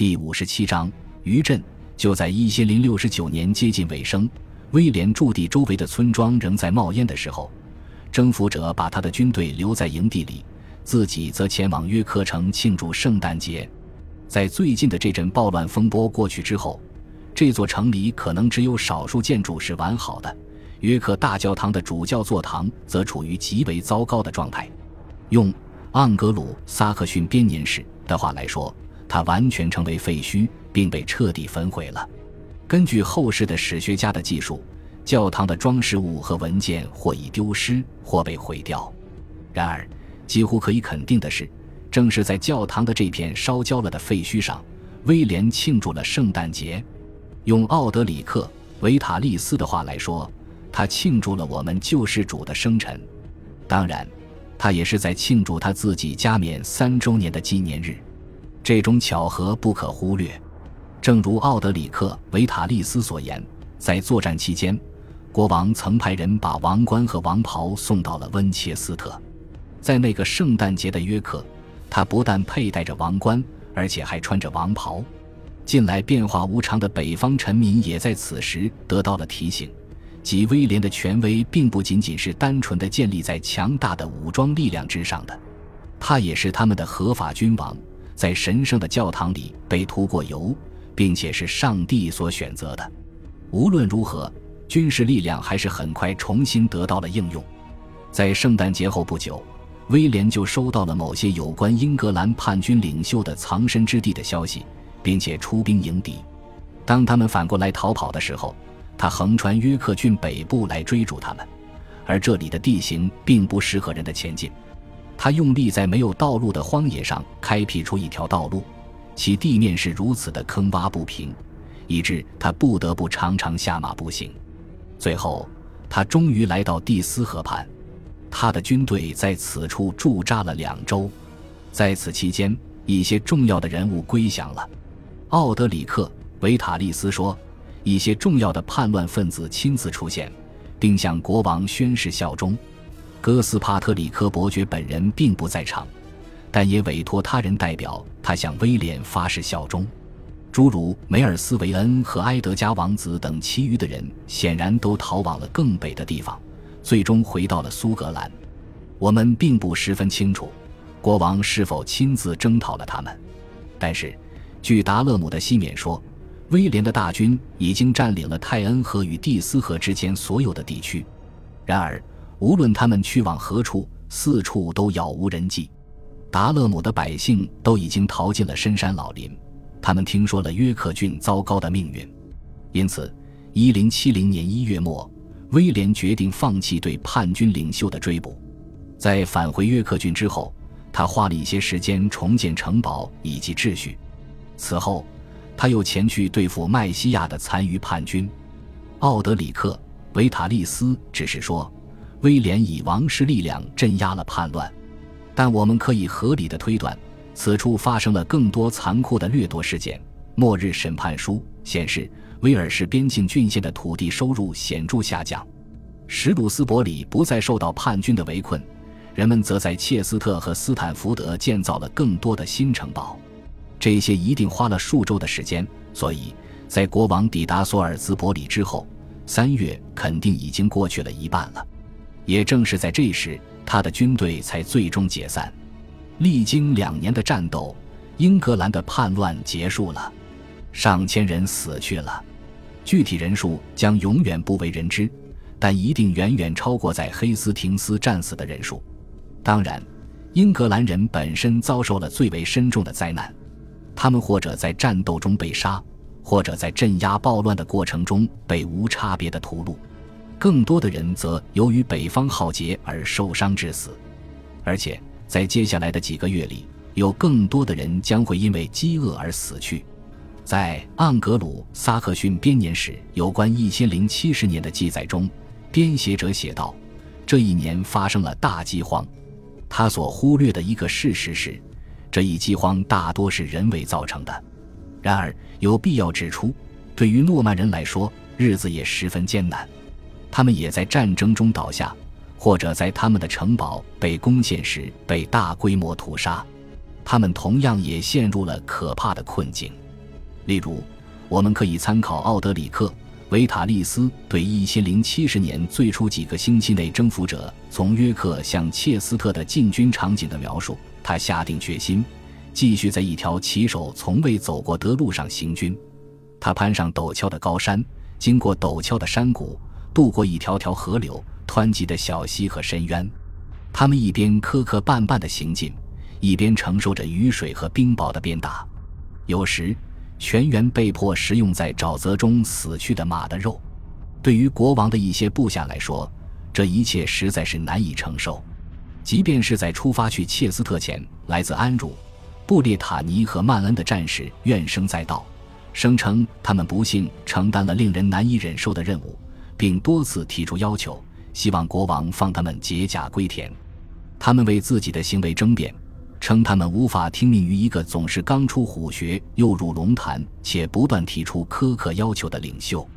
第五十七章余震。就在一千零六十九年接近尾声，威廉驻地周围的村庄仍在冒烟的时候，征服者把他的军队留在营地里，自己则前往约克城庆祝圣诞节。在最近的这阵暴乱风波过去之后，这座城里可能只有少数建筑是完好的。约克大教堂的主教座堂则处于极为糟糕的状态。用盎格鲁撒克逊编年史的话来说，它完全成为废墟。并被彻底焚毁了。根据后世的史学家的记述，教堂的装饰物和文件或已丢失，或被毁掉。然而，几乎可以肯定的是，正是在教堂的这片烧焦了的废墟上，威廉庆祝了圣诞节。用奥德里克·维塔利斯的话来说，他庆祝了我们救世主的生辰。当然，他也是在庆祝他自己加冕三周年的纪念日。这种巧合不可忽略。正如奥德里克·维塔利斯所言，在作战期间，国王曾派人把王冠和王袍送到了温切斯特。在那个圣诞节的约克，他不但佩戴着王冠，而且还穿着王袍。近来变化无常的北方臣民也在此时得到了提醒：即威廉的权威并不仅仅是单纯的建立在强大的武装力量之上的，他也是他们的合法君王，在神圣的教堂里被涂过油。并且是上帝所选择的。无论如何，军事力量还是很快重新得到了应用。在圣诞节后不久，威廉就收到了某些有关英格兰叛军领袖的藏身之地的消息，并且出兵迎敌。当他们反过来逃跑的时候，他横穿约克郡北部来追逐他们，而这里的地形并不适合人的前进。他用力在没有道路的荒野上开辟出一条道路。其地面是如此的坑洼不平，以致他不得不常常下马步行。最后，他终于来到蒂斯河畔，他的军队在此处驻扎了两周。在此期间，一些重要的人物归降了。奥德里克·维塔利斯说，一些重要的叛乱分子亲自出现，并向国王宣誓效忠。哥斯帕特里科伯爵本人并不在场。但也委托他人代表他向威廉发誓效忠，诸如梅尔斯维恩和埃德加王子等其余的人显然都逃往了更北的地方，最终回到了苏格兰。我们并不十分清楚国王是否亲自征讨了他们，但是据达勒姆的西缅说，威廉的大军已经占领了泰恩河与蒂斯河之间所有的地区。然而，无论他们去往何处，四处都杳无人迹。达勒姆的百姓都已经逃进了深山老林，他们听说了约克郡糟糕的命运，因此，一零七零年一月末，威廉决定放弃对叛军领袖的追捕。在返回约克郡之后，他花了一些时间重建城堡以及秩序。此后，他又前去对付麦西亚的残余叛军。奥德里克·维塔利斯只是说，威廉以王室力量镇压了叛乱。但我们可以合理的推断，此处发生了更多残酷的掠夺事件。末日审判书显示，威尔士边境郡县的土地收入显著下降，史鲁斯伯里不再受到叛军的围困，人们则在切斯特和斯坦福德建造了更多的新城堡。这些一定花了数周的时间，所以在国王抵达索尔兹伯里之后，三月肯定已经过去了一半了。也正是在这时。他的军队才最终解散。历经两年的战斗，英格兰的叛乱结束了，上千人死去了，具体人数将永远不为人知，但一定远远超过在黑斯廷斯战死的人数。当然，英格兰人本身遭受了最为深重的灾难，他们或者在战斗中被杀，或者在镇压暴乱的过程中被无差别的屠戮。更多的人则由于北方浩劫而受伤致死，而且在接下来的几个月里，有更多的人将会因为饥饿而死去。在盎格鲁撒克逊编年史有关一千零七十年的记载中，编写者写道：这一年发生了大饥荒。他所忽略的一个事实是，这一饥荒大多是人为造成的。然而，有必要指出，对于诺曼人来说，日子也十分艰难。他们也在战争中倒下，或者在他们的城堡被攻陷时被大规模屠杀。他们同样也陷入了可怕的困境。例如，我们可以参考奥德里克·维塔利斯对一千零七十年最初几个星期内征服者从约克向切斯特的进军场景的描述。他下定决心，继续在一条骑手从未走过的路上行军。他攀上陡峭的高山，经过陡峭的山谷，渡过一条条河流、湍急的小溪和深渊。他们一边磕磕绊绊地行进，一边承受着雨水和冰雹的鞭打。有时，全员被迫食用在沼泽中死去的马的肉。对于国王的一些部下来说，这一切实在是难以承受。即便是在出发去切斯特前，来自安茹、布列塔尼和曼恩的战士怨声载道，声称他们不幸承担了令人难以忍受的任务，并多次提出要求，希望国王放他们解甲归田。他们为自己的行为争辩，称他们无法听命于一个总是刚出虎穴又入龙潭且不断提出苛刻要求的领袖。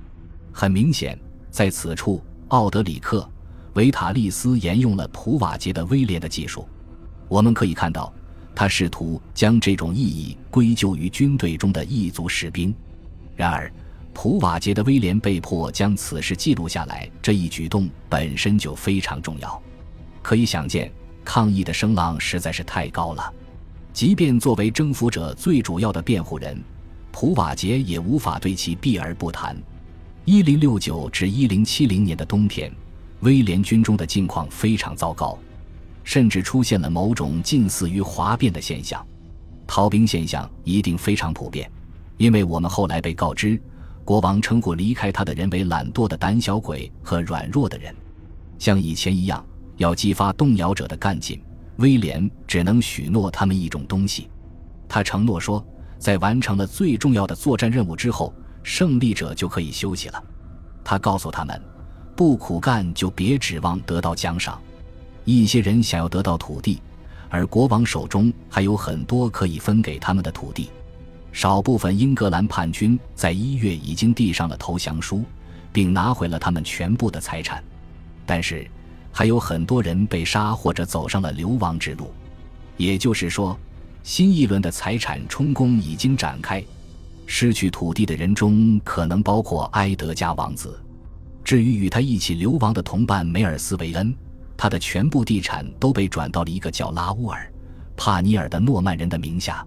很明显，在此处，奥德里克。维塔利斯沿用了普瓦捷的威廉的技术，我们可以看到，他试图将这种意义归咎于军队中的异族士兵。然而，普瓦捷的威廉被迫将此事记录下来，这一举动本身就非常重要。可以想见，抗议的声浪实在是太高了。即便作为征服者最主要的辩护人，普瓦捷也无法对其避而不谈。一零六九至一零七零年的冬天。威廉军中的境况非常糟糕，甚至出现了某种近似于哗变的现象。逃兵现象一定非常普遍，因为我们后来被告知，国王称呼离开他的人为懒惰的胆小鬼和软弱的人。像以前一样，要激发动摇者的干劲，威廉只能许诺他们一种东西。他承诺说，在完成了最重要的作战任务之后，胜利者就可以休息了。他告诉他们。不苦干就别指望得到奖赏。一些人想要得到土地，而国王手中还有很多可以分给他们的土地。少部分英格兰叛军在一月已经递上了投降书，并拿回了他们全部的财产。但是，还有很多人被杀或者走上了流亡之路。也就是说，新一轮的财产充公已经展开。失去土地的人中可能包括埃德加王子。至于与他一起流亡的同伴梅尔斯维恩，他的全部地产都被转到了一个叫拉乌尔·帕尼尔的诺曼人的名下。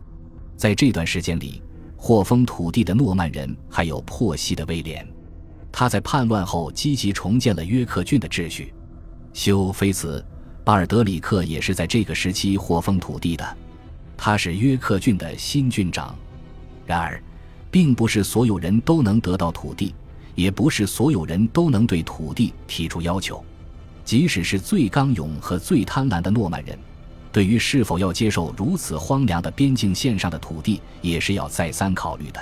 在这段时间里，获封土地的诺曼人还有珀西的威廉，他在叛乱后积极重建了约克郡的秩序。修菲茨·巴尔德里克也是在这个时期获封土地的，他是约克郡的新郡长。然而，并不是所有人都能得到土地。也不是所有人都能对土地提出要求，即使是最刚勇和最贪婪的诺曼人，对于是否要接受如此荒凉的边境线上的土地，也是要再三考虑的。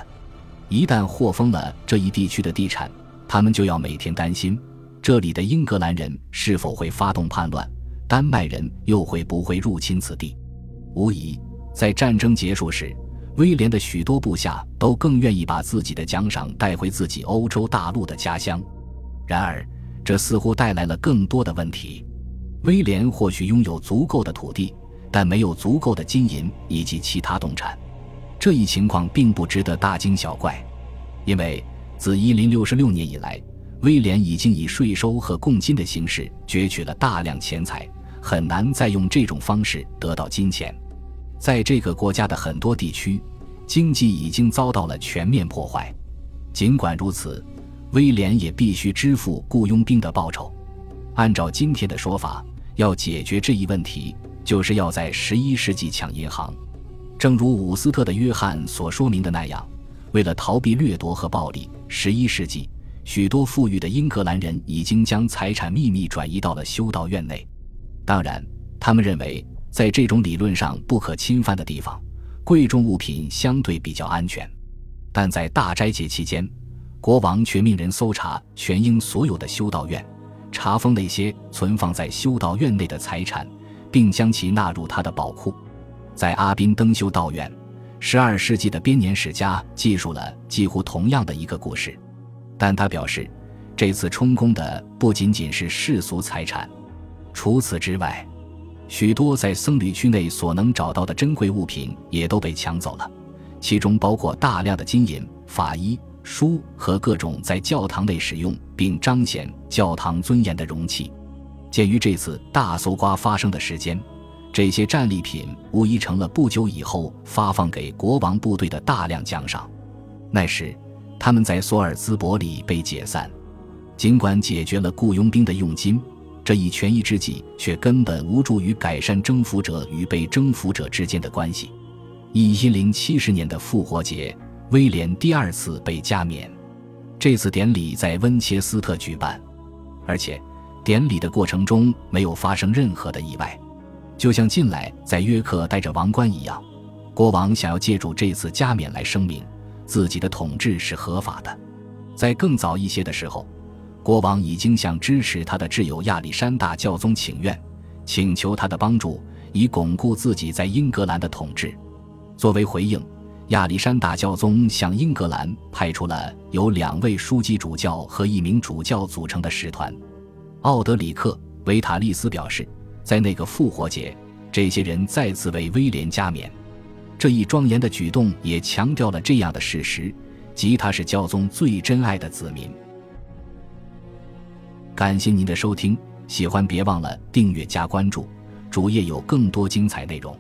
一旦获封了这一地区的地产，他们就要每天担心这里的英格兰人是否会发动叛乱，丹麦人又会不会入侵此地。无疑，在战争结束时。威廉的许多部下都更愿意把自己的奖赏带回自己欧洲大陆的家乡，然而这似乎带来了更多的问题。威廉或许拥有足够的土地，但没有足够的金银以及其他动产。这一情况并不值得大惊小怪，因为自1066年以来，威廉已经以税收和贡金的形式攫取了大量钱财，很难再用这种方式得到金钱。在这个国家的很多地区，经济已经遭到了全面破坏。尽管如此，威廉也必须支付雇佣兵的报酬。按照今天的说法，要解决这一问题，就是要在十一世纪抢银行。正如伍斯特的约翰所说明的那样，为了逃避掠夺和暴力，十一世纪许多富裕的英格兰人已经将财产秘密转移到了修道院内。当然，他们认为。在这种理论上不可侵犯的地方，贵重物品相对比较安全。但在大斋节期间，国王却命人搜查全英所有的修道院，查封那些存放在修道院内的财产，并将其纳入他的宝库。在阿宾登修道院，十二世纪的编年史家记述了几乎同样的一个故事，但他表示，这次充公的不仅仅是世俗财产，除此之外。许多在僧侣区内所能找到的珍贵物品也都被抢走了，其中包括大量的金银、法衣、书和各种在教堂内使用并彰显教堂尊严的容器。鉴于这次大搜刮发生的时间，这些战利品无疑成了不久以后发放给国王部队的大量奖赏。那时，他们在索尔兹伯里被解散。尽管解决了雇佣兵的佣金，这一权宜之计却根本无助于改善征服者与被征服者之间的关系。一一零七十年的复活节，威廉第二次被加冕。这次典礼在温切斯特举办，而且典礼的过程中没有发生任何的意外，就像近来在约克戴着王冠一样。国王想要借助这次加冕来声明。自己的统治是合法的。在更早一些的时候，国王已经向支持他的挚友亚历山大教宗请愿，请求他的帮助，以巩固自己在英格兰的统治。作为回应，亚历山大教宗向英格兰派出了由两位枢机主教和一名主教组成的使团。奥德里克·维塔利斯表示，在那个复活节，这些人再次为威廉加冕。这一庄严的举动也强调了这样的事实，即他是教宗最珍爱的子民。感谢您的收听，喜欢别忘了订阅加关注，主页有更多精彩内容。